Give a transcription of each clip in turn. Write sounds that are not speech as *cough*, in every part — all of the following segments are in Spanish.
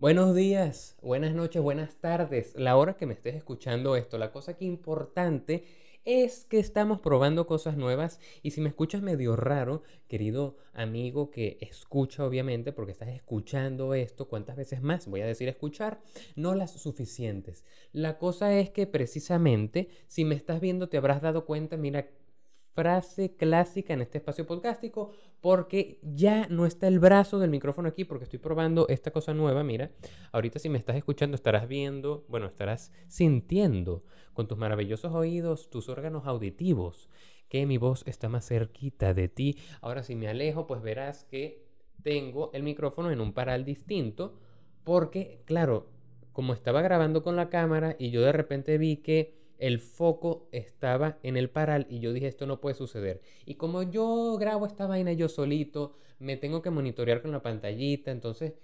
Buenos días, buenas noches, buenas tardes, la hora que me estés escuchando esto. La cosa que importante es que estamos probando cosas nuevas y si me escuchas medio raro, querido amigo que escucha obviamente porque estás escuchando esto, ¿cuántas veces más? Voy a decir escuchar, no las suficientes. La cosa es que precisamente si me estás viendo te habrás dado cuenta, mira, frase clásica en este espacio podcástico porque ya no está el brazo del micrófono aquí porque estoy probando esta cosa nueva, mira. Ahorita si me estás escuchando estarás viendo, bueno, estarás sintiendo con tus maravillosos oídos, tus órganos auditivos, que mi voz está más cerquita de ti. Ahora si me alejo, pues verás que tengo el micrófono en un paral distinto porque, claro, como estaba grabando con la cámara y yo de repente vi que el foco estaba en el paral y yo dije esto no puede suceder. Y como yo grabo esta vaina yo solito, me tengo que monitorear con la pantallita, entonces,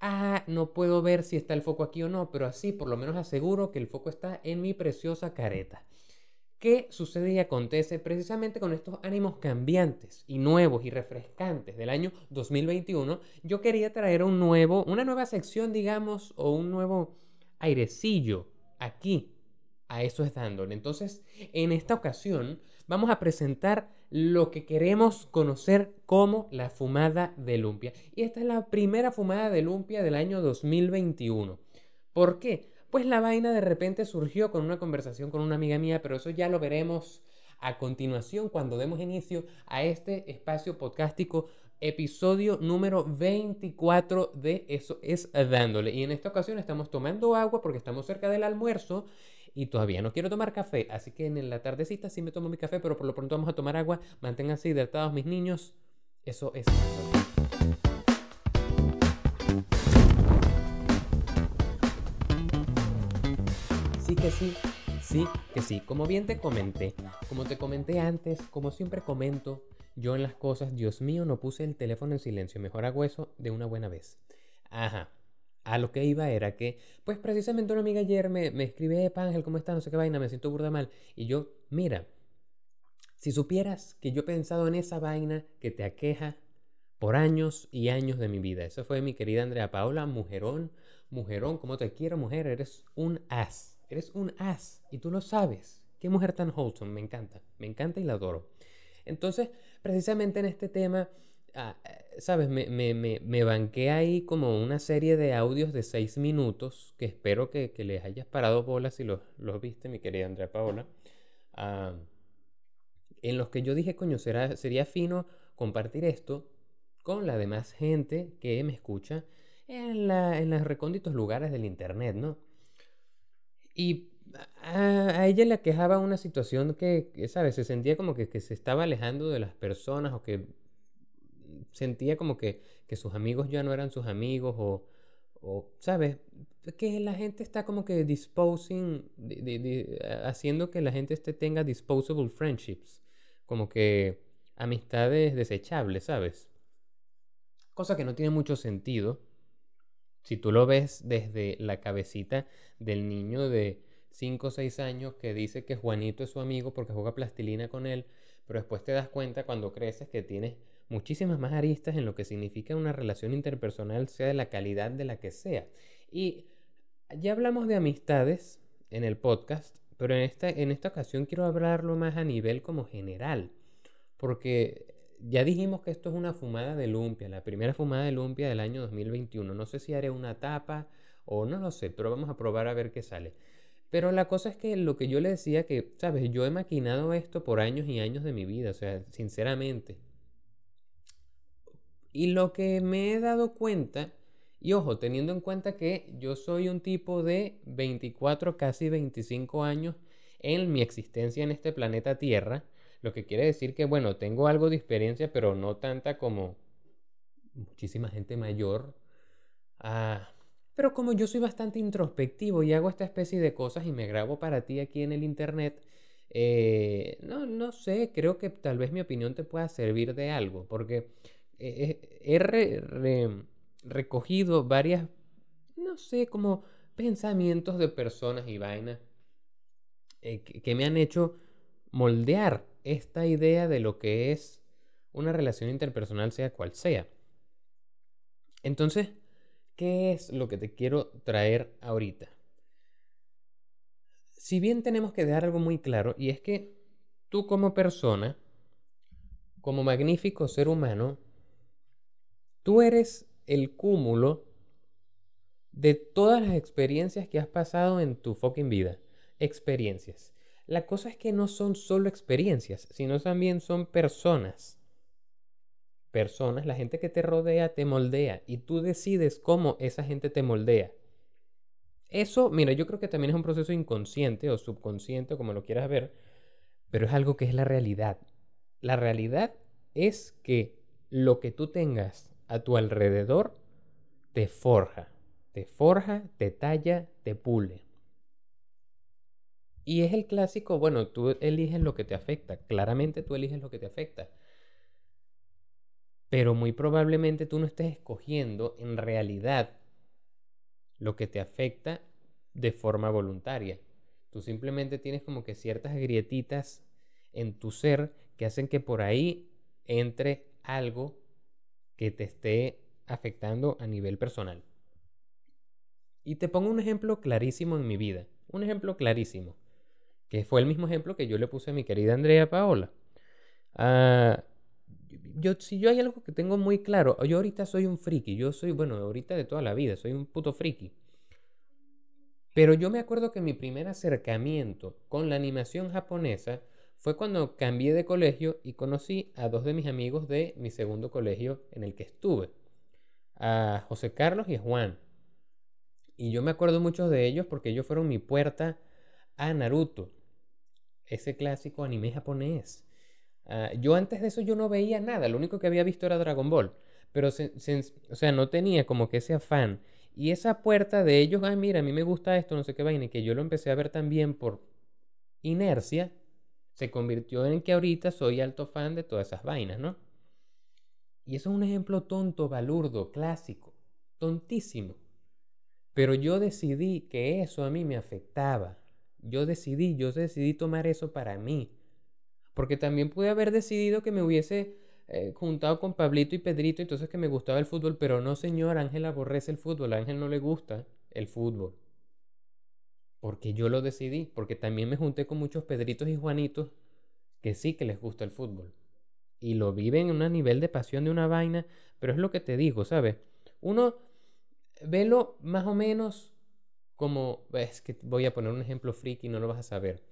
ah, no puedo ver si está el foco aquí o no, pero así por lo menos aseguro que el foco está en mi preciosa careta. ¿Qué sucede y acontece precisamente con estos ánimos cambiantes y nuevos y refrescantes del año 2021? Yo quería traer un nuevo, una nueva sección, digamos, o un nuevo airecillo aquí a eso es dándole. Entonces, en esta ocasión vamos a presentar lo que queremos conocer como la fumada de lumpia. Y esta es la primera fumada de lumpia del año 2021. ¿Por qué? Pues la vaina de repente surgió con una conversación con una amiga mía, pero eso ya lo veremos a continuación cuando demos inicio a este espacio podcástico episodio número 24 de Eso es dándole. Y en esta ocasión estamos tomando agua porque estamos cerca del almuerzo y todavía no quiero tomar café, así que en la tardecita sí me tomo mi café, pero por lo pronto vamos a tomar agua. Manténganse hidratados mis niños. Eso es. Sí que sí, sí que sí. Como bien te comenté, como te comenté antes, como siempre comento yo en las cosas, Dios mío, no puse el teléfono en silencio. Mejor hago eso de una buena vez. Ajá a lo que iba era que, pues precisamente una amiga ayer me, me escribe, Ángel, ¿cómo estás? No sé qué vaina, me siento burda mal. Y yo, mira, si supieras que yo he pensado en esa vaina que te aqueja por años y años de mi vida. Eso fue mi querida Andrea Paola, mujerón, mujerón, como te quiero, mujer, eres un as, eres un as, y tú lo sabes. Qué mujer tan wholesome, me encanta, me encanta y la adoro. Entonces, precisamente en este tema Ah, eh, ¿sabes? Me, me, me, me, banqué ahí como una serie de audios de seis minutos que espero que, que les hayas parado bolas si los, los viste, mi querida Andrea Paola. Ah, en los que yo dije, coño, será, sería fino compartir esto con la demás gente que me escucha en, la, en los recónditos lugares del Internet, ¿no? Y a, a, ella le quejaba una situación que, que, ¿sabes? Se sentía como que, que se estaba alejando de las personas o que sentía como que, que sus amigos ya no eran sus amigos o, o ¿sabes? Que la gente está como que disposing, haciendo que la gente este tenga disposable friendships, como que amistades desechables, ¿sabes? Cosa que no tiene mucho sentido si tú lo ves desde la cabecita del niño de 5 o 6 años que dice que Juanito es su amigo porque juega plastilina con él, pero después te das cuenta cuando creces que tienes muchísimas más aristas en lo que significa una relación interpersonal, sea de la calidad de la que sea. Y ya hablamos de amistades en el podcast, pero en esta, en esta ocasión quiero hablarlo más a nivel como general, porque ya dijimos que esto es una fumada de lumpia, la primera fumada de lumpia del año 2021. No sé si haré una tapa o no lo sé, pero vamos a probar a ver qué sale. Pero la cosa es que lo que yo le decía que, sabes, yo he maquinado esto por años y años de mi vida, o sea, sinceramente. Y lo que me he dado cuenta, y ojo, teniendo en cuenta que yo soy un tipo de 24, casi 25 años en mi existencia en este planeta Tierra, lo que quiere decir que, bueno, tengo algo de experiencia, pero no tanta como muchísima gente mayor. Ah, pero como yo soy bastante introspectivo y hago esta especie de cosas y me grabo para ti aquí en el Internet, eh, no, no sé, creo que tal vez mi opinión te pueda servir de algo, porque he recogido varias, no sé, como pensamientos de personas y vainas eh, que, me han hecho moldear esta idea de lo que es una relación interpersonal, sea cual sea. Entonces, ¿qué es lo que te quiero traer ahorita? Si bien tenemos que dejar algo muy claro, y es que tú como persona, como magnífico ser humano, tú eres el cúmulo de todas las experiencias que has pasado en tu fucking vida. Experiencias. La cosa es que no son solo experiencias, sino también son personas. Personas, la gente que te rodea te moldea y tú decides cómo esa gente te moldea. Eso, mira, yo creo que también es un proceso inconsciente o subconsciente, como lo quieras ver, pero es algo que es la realidad. La realidad es que lo que tú tengas a tu alrededor te forja, te forja, te talla, te pule. Y es el clásico, bueno, tú eliges lo que te afecta, claramente tú eliges lo que te afecta. Pero muy probablemente tú no estés escogiendo en realidad lo que te afecta de forma voluntaria. Tú simplemente tienes como que ciertas grietitas en tu ser que hacen que por ahí entre algo que te esté afectando a nivel personal. Y te pongo un ejemplo clarísimo en mi vida. Un ejemplo clarísimo. Que fue el mismo ejemplo que yo le puse a mi querida Andrea Paola. Ah, yo, si yo hay algo que tengo muy claro, yo ahorita soy un friki. Yo soy, bueno, ahorita de toda la vida, soy un puto friki. Pero yo me acuerdo que mi primer acercamiento con la animación japonesa fue cuando cambié de colegio y conocí a dos de mis amigos de mi segundo colegio en el que estuve, a José Carlos y a Juan. Y yo me acuerdo mucho de ellos porque ellos fueron mi puerta a Naruto, ese clásico anime japonés. Ah, yo antes de eso yo no veía nada, lo único que había visto era Dragon Ball, pero o sea, no tenía como que ese afán. Y esa puerta de ellos, ay mira, a mí me gusta esto, no sé qué vaina, y que yo lo empecé a ver también por inercia, se convirtió en que ahorita soy alto fan de todas esas vainas, ¿no? Y eso es un ejemplo tonto, balurdo, clásico, tontísimo. Pero yo decidí que eso a mí me afectaba. Yo decidí, yo decidí tomar eso para mí. Porque también pude haber decidido que me hubiese eh, juntado con Pablito y Pedrito, entonces que me gustaba el fútbol, pero no, señor, Ángel aborrece el fútbol, Ángel no le gusta el fútbol. Porque yo lo decidí, porque también me junté con muchos Pedritos y Juanitos que sí que les gusta el fútbol. Y lo viven en un nivel de pasión de una vaina, pero es lo que te digo, ¿sabes? Uno velo más o menos como, es que voy a poner un ejemplo friki, no lo vas a saber.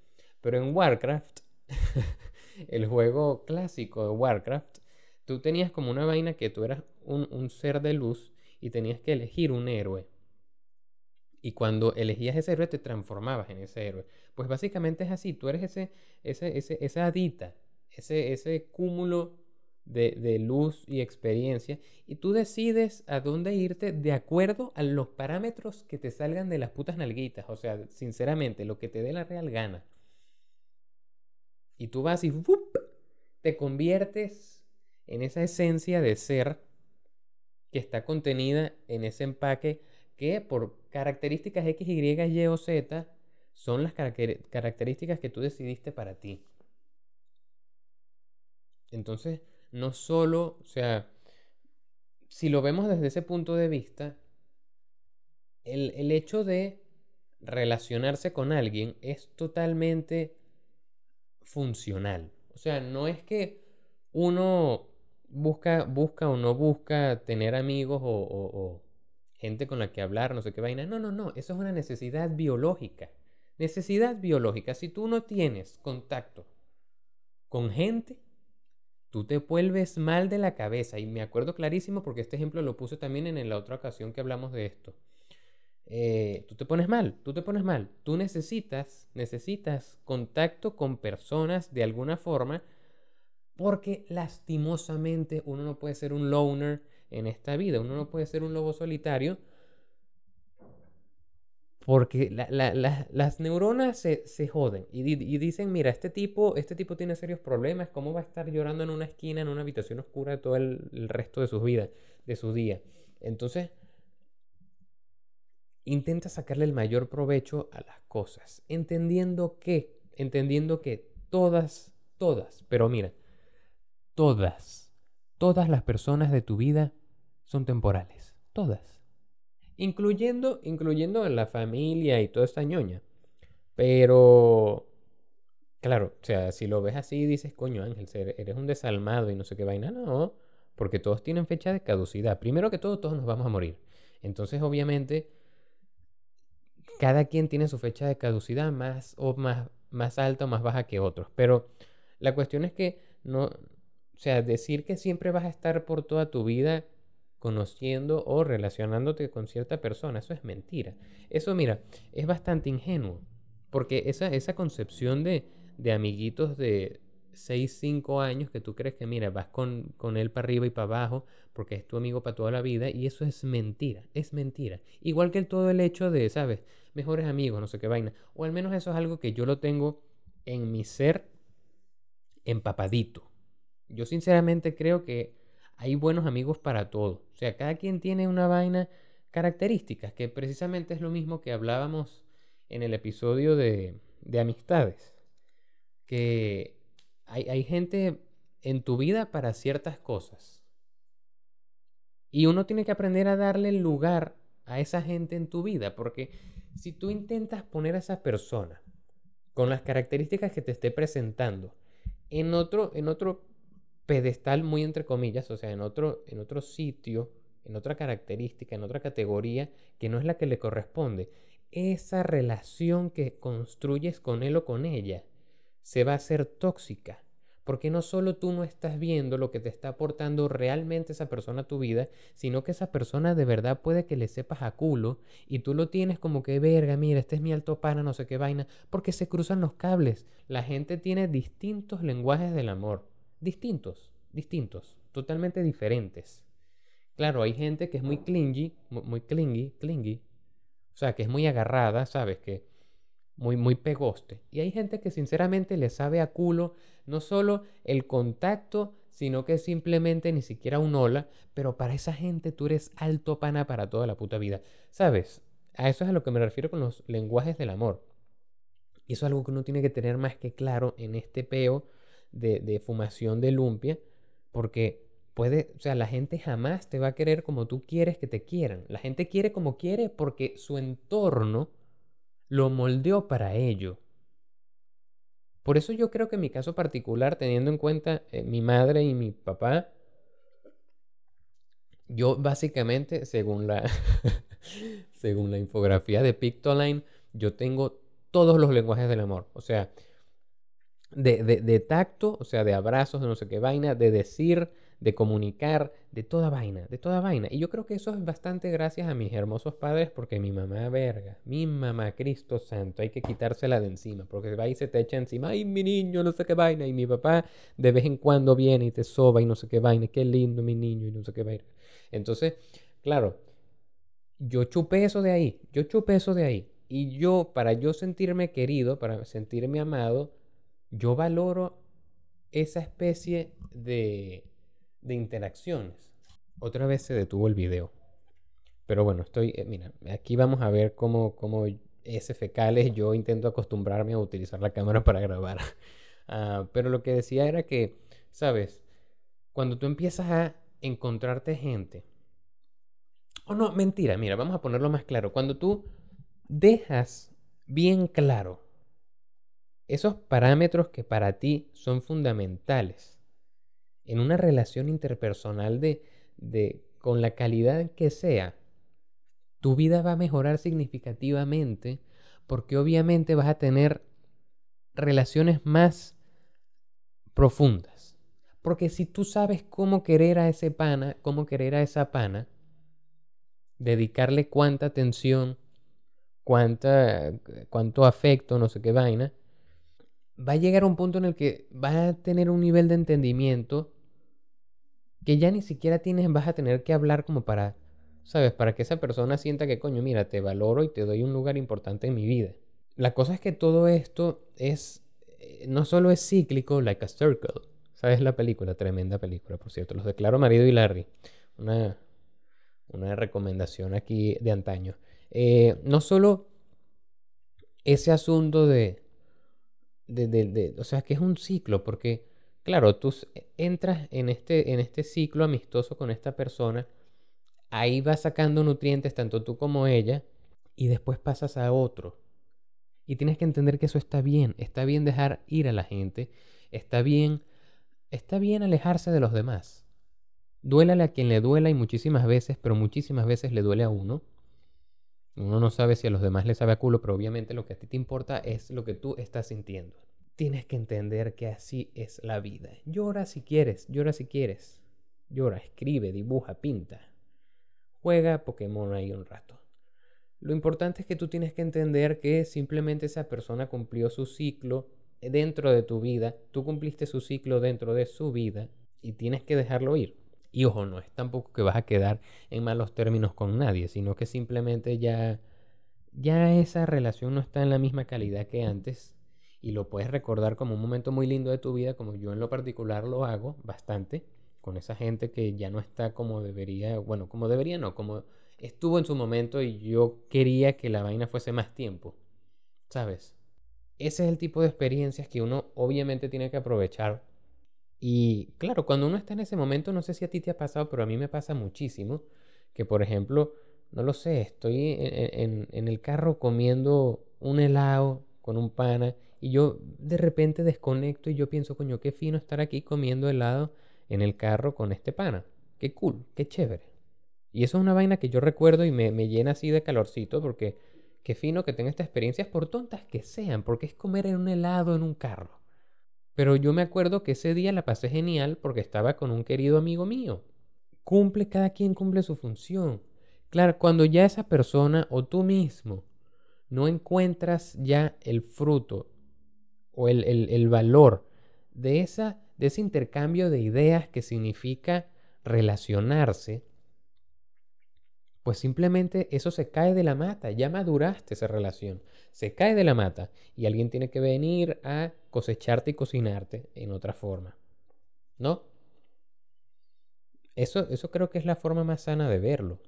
Pero en Warcraft, *laughs* el juego clásico de Warcraft, tú tenías como una vaina que tú eras un, un ser de luz y tenías que elegir un héroe. Y cuando elegías ese héroe, te transformabas en ese héroe. Pues básicamente es así, tú eres ese, ese, ese esa adita, ese, ese cúmulo de, de, luz y experiencia, y tú decides a dónde irte de acuerdo a los parámetros que te salgan de las putas nalguitas. O sea, sinceramente, lo que te dé la real gana. Y tú vas y te conviertes en esa esencia de ser que está contenida en ese empaque que por características X, Y, Y o Z son las características que tú decidiste para ti. Entonces, no solo, o sea, si lo vemos desde ese punto de vista, el, el hecho de relacionarse con alguien es totalmente funcional. O sea, no es que uno busca, busca o no busca tener amigos o gente con la que hablar, no sé qué vaina. No, no, no, eso es una necesidad biológica. Necesidad biológica. Si tú no tienes contacto con gente, tú te vuelves mal de la cabeza. Y me acuerdo clarísimo porque este ejemplo lo puse también en la otra ocasión que hablamos de esto. Eh, tú te pones mal, tú te pones mal. Tú necesitas, necesitas contacto con personas de alguna forma porque lastimosamente uno no puede ser un loner en esta vida. Uno no puede ser un lobo solitario porque las neuronas se, se joden y, dicen, mira, este tipo, este tipo tiene serios problemas, ¿cómo va a estar llorando en una esquina, en una habitación oscura todo el, el resto de sus vidas, de su día? Entonces, intenta sacarle el mayor provecho a las cosas, entendiendo que, entendiendo que todas, todas, pero mira, todas Todas las personas de tu vida son temporales. Todas. Incluyendo, incluyendo la familia y toda esta ñoña. Pero, claro, o sea, si lo ves así, dices, coño Ángel, eres un desalmado y no sé qué vaina. No, porque todos tienen fecha de caducidad. Primero que todo, todos nos vamos a morir. Entonces, obviamente, cada quien tiene su fecha de caducidad más o más, más alta o más baja que otros. Pero la cuestión es que no, o sea, decir que siempre vas a estar por toda tu vida conociendo o relacionándote con cierta persona, eso es mentira. Eso, mira, es bastante ingenuo. Porque esa, esa concepción de, de amiguitos de 6, 5 años que tú crees que, mira, vas con, con él para arriba y para abajo porque es tu amigo para toda la vida y eso es mentira, es mentira. Igual que el, todo el hecho de, ¿sabes? Mejores amigos, no sé qué vaina. O al menos eso es algo que yo lo tengo en mi ser empapadito. Yo sinceramente creo que hay buenos amigos para todo. O sea, cada quien tiene una vaina características, que precisamente es lo mismo que hablábamos en el episodio de, de amistades. Que hay, hay gente en tu vida para ciertas cosas. Y uno tiene que aprender a darle lugar a esa gente en tu vida, porque si tú intentas poner a esa persona con las características que te esté presentando en otro, en otro pedestal muy entre comillas, o sea, en otro, en otro sitio, en otra característica, en otra categoría que no es la que le corresponde, esa relación que construyes con él o con ella se va a hacer tóxica. Porque no solo tú no estás viendo lo que te está aportando realmente esa persona a tu vida, sino que esa persona de verdad puede que le sepas a culo y tú lo tienes como que verga, mira, este es mi alto pana, no sé qué vaina, porque se cruzan los cables. La gente tiene distintos lenguajes del amor, distintos, distintos, totalmente diferentes. Claro, hay gente que es muy clingy, muy clingy, clingy, o sea, que es muy agarrada, ¿sabes? Que muy, muy pegoste. Y hay gente que sinceramente le sabe a culo no solo el contacto, sino que simplemente ni siquiera un hola, pero para esa gente tú eres alto pana para toda la puta vida. ¿Sabes? A eso es a lo que me refiero con los lenguajes del amor. Y eso es algo que uno tiene que tener más que claro en este peo de, de fumación de lumpia, porque puede, o sea, la gente jamás te va a querer como tú quieres que te quieran. La gente quiere como quiere porque su entorno lo moldeó para ello. Por eso yo creo que en mi caso particular, teniendo en cuenta eh, mi madre y mi papá, yo básicamente, según la, *laughs* según la infografía de Pictoline, yo tengo todos los lenguajes del amor. O sea, de, de, de tacto, o sea, de abrazos, de no sé qué vaina, de decir, de comunicar, de toda vaina, de toda vaina. Y yo creo que eso es bastante gracias a mis hermosos padres porque mi mamá, verga, mi mamá, Cristo Santo, hay que quitársela de encima porque va y se te echa encima, ay, mi niño, no sé qué vaina. Y mi papá de vez en cuando viene y te soba y no sé qué vaina, qué lindo mi niño y no sé qué vaina. Entonces, claro, yo chupé eso de ahí, yo chupé eso de ahí. Y yo, para yo sentirme querido, para sentirme amado, yo valoro esa especie de de interacciones. Otra vez se detuvo el video. Pero bueno, estoy, eh, mira, aquí vamos a ver cómo, cómo ese fecales yo intento acostumbrarme a utilizar la cámara para grabar. *laughs* Ah, pero lo que decía era que, ¿sabes? Cuando tú empiezas a encontrarte gente, o no, mentira, mira, vamos a ponerlo más claro. Cuando tú dejas bien claro esos parámetros que para ti son fundamentales en una relación interpersonal de, de con la calidad que sea, tu vida va a mejorar significativamente porque obviamente vas a tener relaciones más profundas. Porque si tú sabes cómo querer a ese pana, cómo querer a esa pana, dedicarle cuánta atención, cuánta, cuánto afecto, no sé qué vaina, va a llegar a un punto en el que va a tener un nivel de entendimiento que ya ni siquiera tienes, vas a tener que hablar como para, ¿sabes? Para que esa persona sienta que, coño, mira, te valoro y te doy un lugar importante en mi vida. La cosa es que todo esto es, eh, no solo es cíclico, like a circle. ¿Sabes la película? Tremenda película, por cierto. Los declaro marido y Larry. Una, una recomendación aquí de antaño. Eh, no solo ese asunto de, de, o sea, que es un ciclo, porque Claro, tú entras en este, en este ciclo amistoso con esta persona ahí vas sacando nutrientes tanto tú como ella y después pasas a otro. Y tienes que entender que eso está bien, está bien dejar ir a la gente, está bien, está bien alejarse de los demás. Duélale a quien le duela y muchísimas veces, pero muchísimas veces le duele a uno. Uno no sabe si a los demás les sabe a culo, pero obviamente lo que a ti te importa es lo que tú estás sintiendo. Tienes que entender que así es la vida. Llora si quieres, llora si quieres. Llora, escribe, dibuja, pinta. Juega Pokémon ahí un rato. Lo importante es que tú tienes que entender que simplemente esa persona cumplió su ciclo dentro de tu vida, tú cumpliste su ciclo dentro de su vida y tienes que dejarlo ir. Y ojo, no es tampoco que vas a quedar en malos términos con nadie, sino que simplemente ya ya esa relación no está en la misma calidad que antes y lo puedes recordar como un momento muy lindo de tu vida, como yo en lo particular lo hago bastante con esa gente que ya no está como debería, bueno, como debería no, como estuvo en su momento y yo quería que la vaina fuese más tiempo, ¿sabes? Ese es el tipo de experiencias que uno obviamente tiene que aprovechar. Y claro, cuando uno está en ese momento, no sé si a ti te ha pasado, pero a mí me pasa muchísimo, que por ejemplo, no lo sé, estoy en, en el carro comiendo un helado con un pana y yo de repente desconecto y yo pienso, coño, qué fino estar aquí comiendo helado en el carro con este pana. Qué cool, qué chévere. Y eso es una vaina que yo recuerdo y me, me llena así de calorcito porque qué fino que tenga estas experiencias por tontas que sean, porque es comer en un helado en un carro. Pero yo me acuerdo que ese día la pasé genial porque estaba con un querido amigo mío. Cumple, cada quien cumple su función. Claro, cuando ya esa persona o tú mismo no encuentras ya el fruto o el, el, valor de, esa, de ese intercambio de ideas que significa relacionarse, pues simplemente eso se cae de la mata, ya maduraste esa relación, se cae de la mata y alguien tiene que venir a cosecharte y cocinarte en otra forma. ¿No? Eso, eso creo que es la forma más sana de verlo.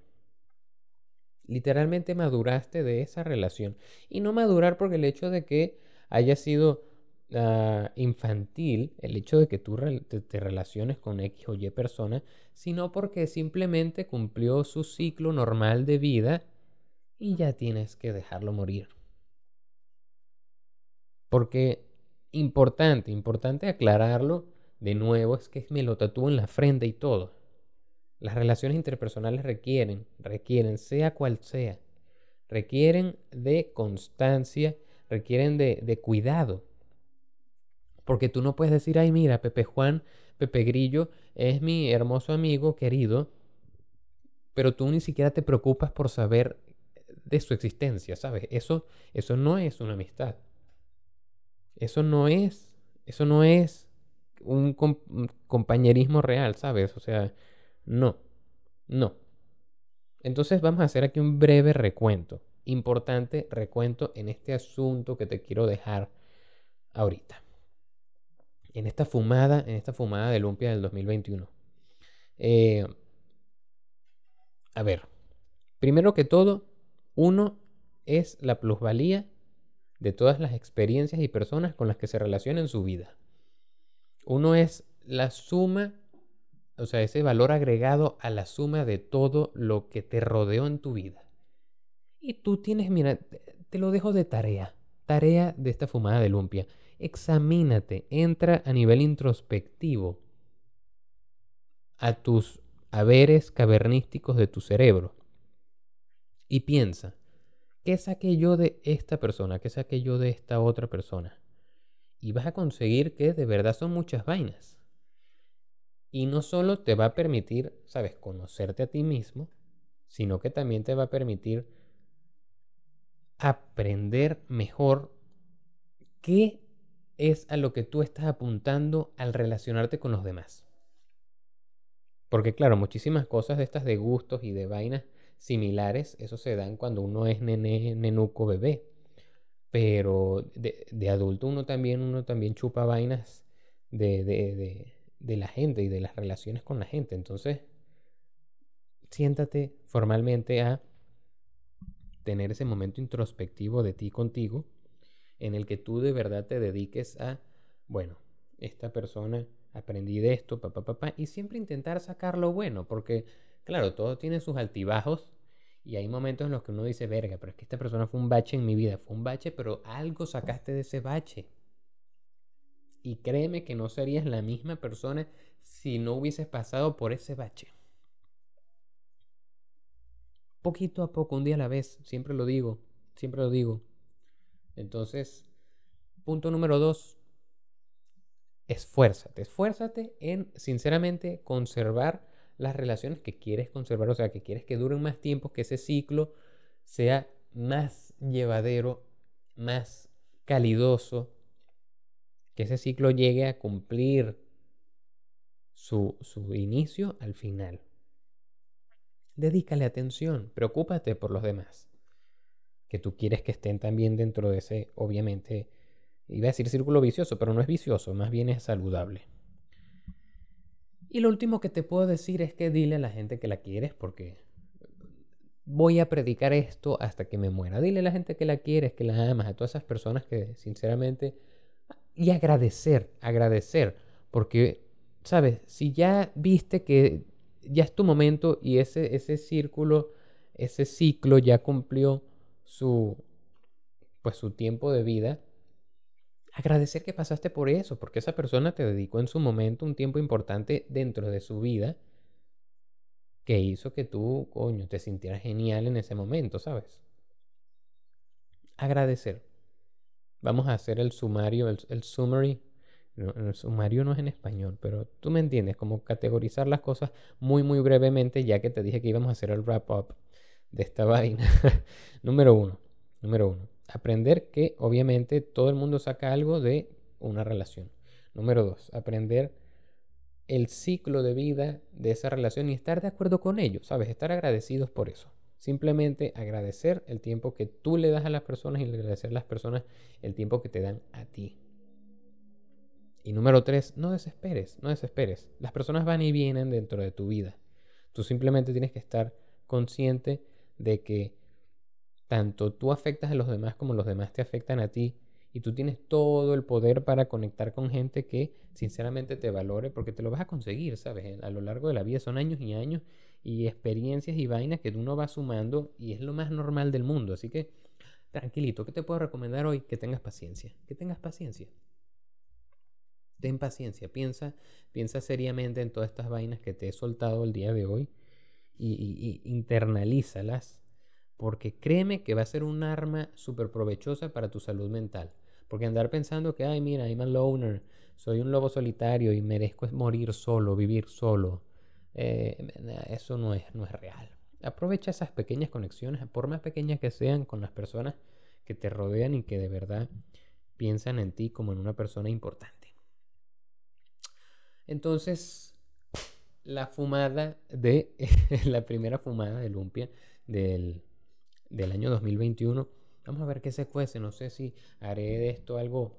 Literalmente maduraste de esa relación. Y no madurar porque el hecho de que haya sido uh, infantil, el hecho de que tú te, te, relaciones con X o Y persona, sino porque simplemente cumplió su ciclo normal de vida y ya tienes que dejarlo morir. Porque importante, importante aclararlo de nuevo, es que me lo tatúo en la frente y todo. Las relaciones interpersonales requieren, requieren, sea cual sea, requieren de constancia, requieren de, de cuidado. Porque tú no puedes decir, ay, mira, Pepe Juan, Pepe Grillo es mi hermoso amigo querido, pero tú ni siquiera te preocupas por saber de su existencia, ¿sabes? Eso, eso no es una amistad. Eso no es, eso no es un compañerismo real, ¿sabes? O sea, no, no. Entonces vamos a hacer aquí un breve recuento, importante recuento en este asunto que te quiero dejar ahorita. En esta fumada, en esta fumada de Lumpia del 2021. Eh, a ver, primero que todo, uno es la plusvalía de todas las experiencias y personas con las que se relaciona en su vida. Uno es la suma o sea, ese valor agregado a la suma de todo lo que te rodeó en tu vida. Y tú tienes, mira, te lo dejo de tarea, tarea de esta fumada de lumpia. Examínate, entra a nivel introspectivo a tus haberes cavernísticos de tu cerebro y piensa, ¿qué saqué yo de esta persona? ¿Qué saqué yo de esta otra persona? Y vas a conseguir que de verdad son muchas vainas. Y no solo te va a permitir, sabes, conocerte a ti mismo, sino que también te va a permitir aprender mejor qué es a lo que tú estás apuntando al relacionarte con los demás. Porque claro, muchísimas cosas de estas de gustos y de vainas similares, eso se dan cuando uno es nene, nenuco, bebé. Pero de, de adulto uno también, uno también chupa vainas de, de, de de la gente y de las relaciones con la gente. Entonces, siéntate formalmente a tener ese momento introspectivo de ti contigo en el que tú de verdad te dediques a, bueno, esta persona aprendí de esto, papá, papá, y siempre intentar sacar lo bueno, porque Claro, todo tiene sus altibajos y hay momentos en los que uno dice, verga, pero es que esta persona fue un bache en mi vida, fue un bache, pero algo sacaste de ese bache. Y créeme que no serías la misma persona si no hubieses pasado por ese bache. Poquito a poco, un día a la vez, siempre lo digo, siempre lo digo. Entonces, punto número dos, esfuérzate, esfuérzate en sinceramente conservar las relaciones que quieres conservar, o sea, que quieres que duren más tiempo, que ese ciclo sea más llevadero, más calidoso, que ese ciclo llegue a cumplir su, su inicio al final. Dedícale atención, preocúpate por los demás, que tú quieres que estén también dentro de ese, obviamente, iba a decir círculo vicioso, pero no es vicioso, más bien es saludable. Y lo último que te puedo decir es que dile a la gente que la quieres porque voy a predicar esto hasta que me muera. Dile a la gente que la quieres, que la amas, a todas esas personas que sinceramente y agradecer, agradecer, porque, ¿sabes? Si ya viste que ya es tu momento y ese, ese círculo, ese ciclo ya cumplió su, pues su tiempo de vida, agradecer que pasaste por eso, porque esa persona te dedicó en su momento un tiempo importante dentro de su vida que hizo que tú, coño, te sintieras genial en ese momento, ¿sabes? Agradecer. Vamos a hacer el sumario, el, summary. el sumario no es en español, pero tú me entiendes, como categorizar las cosas muy, muy brevemente, ya que te dije que íbamos a hacer el wrap-up de esta *laughs* vaina. número uno, número uno. Aprender que obviamente todo el mundo saca algo de una relación. Número dos, aprender el ciclo de vida de esa relación y estar de acuerdo con ello, ¿sabes? Estar agradecidos por eso. Simplemente agradecer el tiempo que tú le das a las personas y agradecer a las personas el tiempo que te dan a ti. Y número tres, no desesperes, no desesperes. Las personas van y vienen dentro de tu vida. Tú simplemente tienes que estar consciente de que tanto tú afectas a los demás como los demás te afectan a ti y tú tienes todo el poder para conectar con gente que sinceramente te valore porque te lo vas a conseguir, ¿sabes? A lo largo de la vida son años y años y experiencias y vainas que uno va sumando y es lo más normal del mundo. Así que tranquilito, ¿qué te puedo recomendar hoy? Que tengas paciencia, que tengas paciencia. Ten paciencia, piensa, piensa seriamente en todas estas vainas que te he soltado el día de hoy y, y internalízalas porque créeme que va a ser un arma súper provechosa para tu salud mental. Porque andar pensando que, ay, mira, I'm a loner, soy un lobo solitario y merezco morir solo, vivir solo, eh, eso no es, no es real. Aprovecha esas pequeñas conexiones, por más pequeñas que sean, con las personas que te rodean y que de verdad piensan en ti como en una persona importante. Entonces, la fumada de *laughs* la primera fumada de Lumpia del del año 2021. Vamos a ver qué se cuece. No sé si haré de esto algo,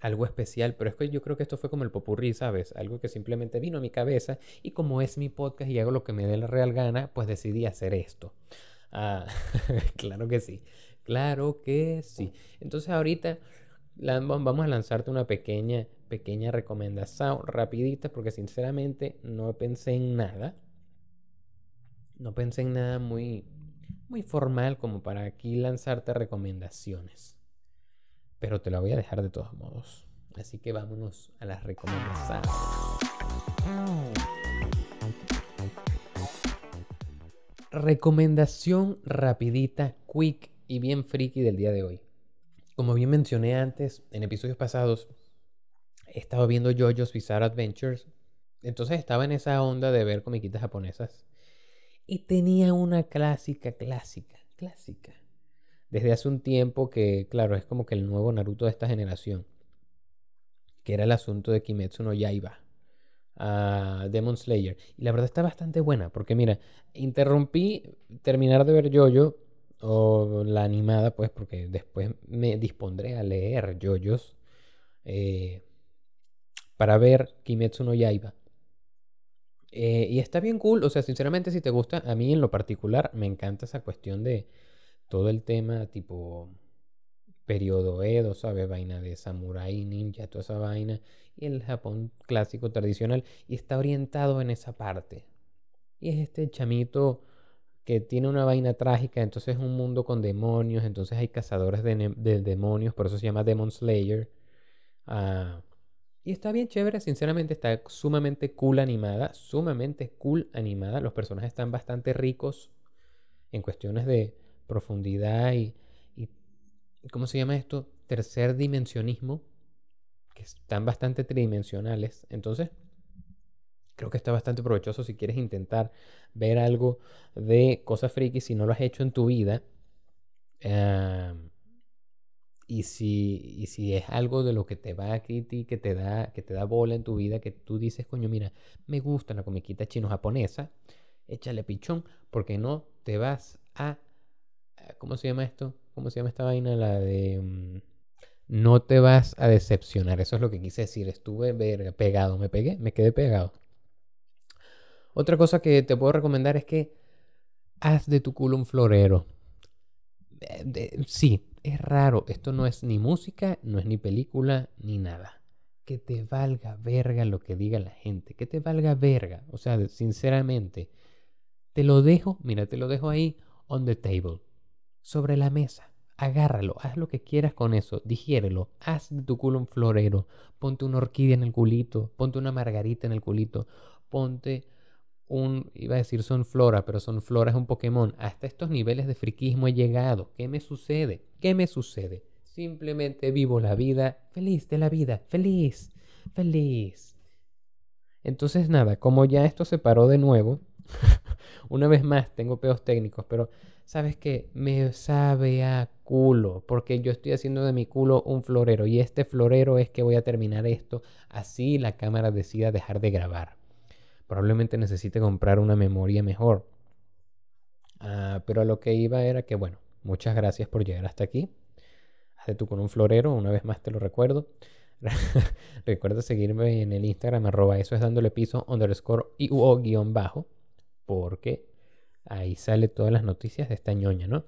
algo especial, pero es que yo creo que esto fue como el popurrí, ¿sabes? Algo que simplemente vino a mi cabeza y como es mi podcast y hago lo que me dé la real gana, pues decidí hacer esto. Ah, *laughs* claro que sí, claro que sí. Entonces ahorita vamos a lanzarte una pequeña, pequeña recomendación rapidita porque sinceramente no pensé en nada. No pensé en nada muy, muy formal como para aquí lanzarte recomendaciones. Pero te la voy a dejar de todos modos. Así que vámonos a las recomendaciones. Recomendación rapidita, quick y bien friki del día de hoy. Como bien mencioné antes, en episodios pasados, he estado viendo JoJo's Bizarre Adventures. Entonces estaba en esa onda de ver comiquitas japonesas y tenía una clásica, clásica, clásica. Desde hace un tiempo que, claro, es como que el nuevo Naruto de esta generación. Que era el asunto de Kimetsu no Yaiba. A Demon Slayer. Y la verdad está bastante buena. Porque mira, interrumpí terminar de ver Jojo. O la animada, pues, porque después me dispondré a leer Jojos. Eh, para ver Kimetsu no Yaiba. Eh, y está bien cool, o sea, sinceramente si te gusta, a mí en lo particular me encanta esa cuestión de todo el tema tipo periodo Edo, ¿sabes? Vaina de samurai, ninja, toda esa vaina. Y el Japón clásico tradicional. Y está orientado en esa parte. y es este chamito que tiene una vaina trágica, entonces es un mundo con demonios, entonces hay cazadores de, demonios, por eso se llama Demon Slayer. Ah, y está bien chévere, sinceramente está sumamente cool animada, sumamente cool animada. Los personajes están bastante ricos en cuestiones de profundidad y, y ¿cómo se llama esto? Tercer dimensionismo, que están bastante tridimensionales. Entonces, creo que está bastante provechoso si quieres intentar ver algo de cosas friki si no lo has hecho en tu vida. Y, si, si es algo de lo que te va a ti, que te da, que te da bola en tu vida, que tú dices, coño, mira, me gusta la comiquita chino-japonesa, échale pichón, porque no te vas a. ¿Cómo se llama esto? ¿Cómo se llama esta vaina? La de. Mm, no te vas a decepcionar. Eso es lo que quise decir. Estuve pegado, me pegué, me quedé pegado. Otra cosa que te puedo recomendar es que haz de tu culo un florero. sí, es raro. Esto no es ni música, no es ni película, ni nada. Que te valga verga lo que diga la gente. Que te valga verga. O sea, sinceramente, te lo dejo, mira, te lo dejo ahí on the table. Sobre la mesa. Agárralo, haz lo que quieras con eso, digiérelo, haz de tu culo un florero, ponte una orquídea en el culito, ponte una margarita en el culito, ponte un, iba a decir son flora, pero son flora es un Pokémon. Hasta estos niveles de friquismo he llegado. ¿Qué me sucede? ¿Qué me sucede? Simplemente vivo la vida feliz de la vida, feliz, feliz. Entonces nada, como ya esto se paró de nuevo, *laughs* una vez más tengo peos técnicos, pero sabes que me sabe a culo, porque yo estoy haciendo de mi culo un florero y este florero es que voy a terminar esto, así la cámara decida dejar de grabar probablemente necesite comprar una memoria mejor. Ah, pero a lo que iba era que, bueno, muchas gracias por llegar hasta aquí. Hazte tú con un florero, una vez más te lo recuerdo. *laughs* Recuerda seguirme en el Instagram, arroba eso es dándole piso, underscore y o guion bajo, porque ahí sale todas las noticias de esta ñoña, ¿no?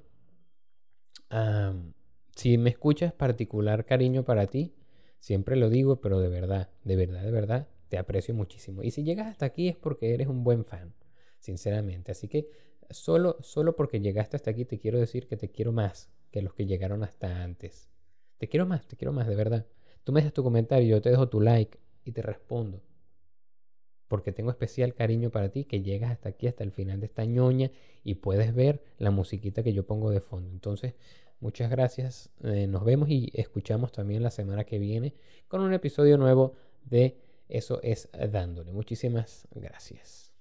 si me escuchas, particular cariño para ti, siempre lo digo, pero de verdad, de verdad, de verdad, te aprecio muchísimo. Y si llegas hasta aquí es porque eres un buen fan, sinceramente. Así que solo, solo porque llegaste hasta aquí te quiero decir que te quiero más que los que llegaron hasta antes. Te quiero más, te quiero más, de verdad. Tú me dejas tu comentario, yo te dejo tu like y te respondo. Porque tengo especial cariño para ti que llegas hasta aquí, hasta el final de esta ñoña y puedes ver la musiquita que yo pongo de fondo. Entonces, muchas gracias. Eh, nos vemos y escuchamos también la semana que viene con un episodio nuevo de eso es dándole. Muchísimas gracias.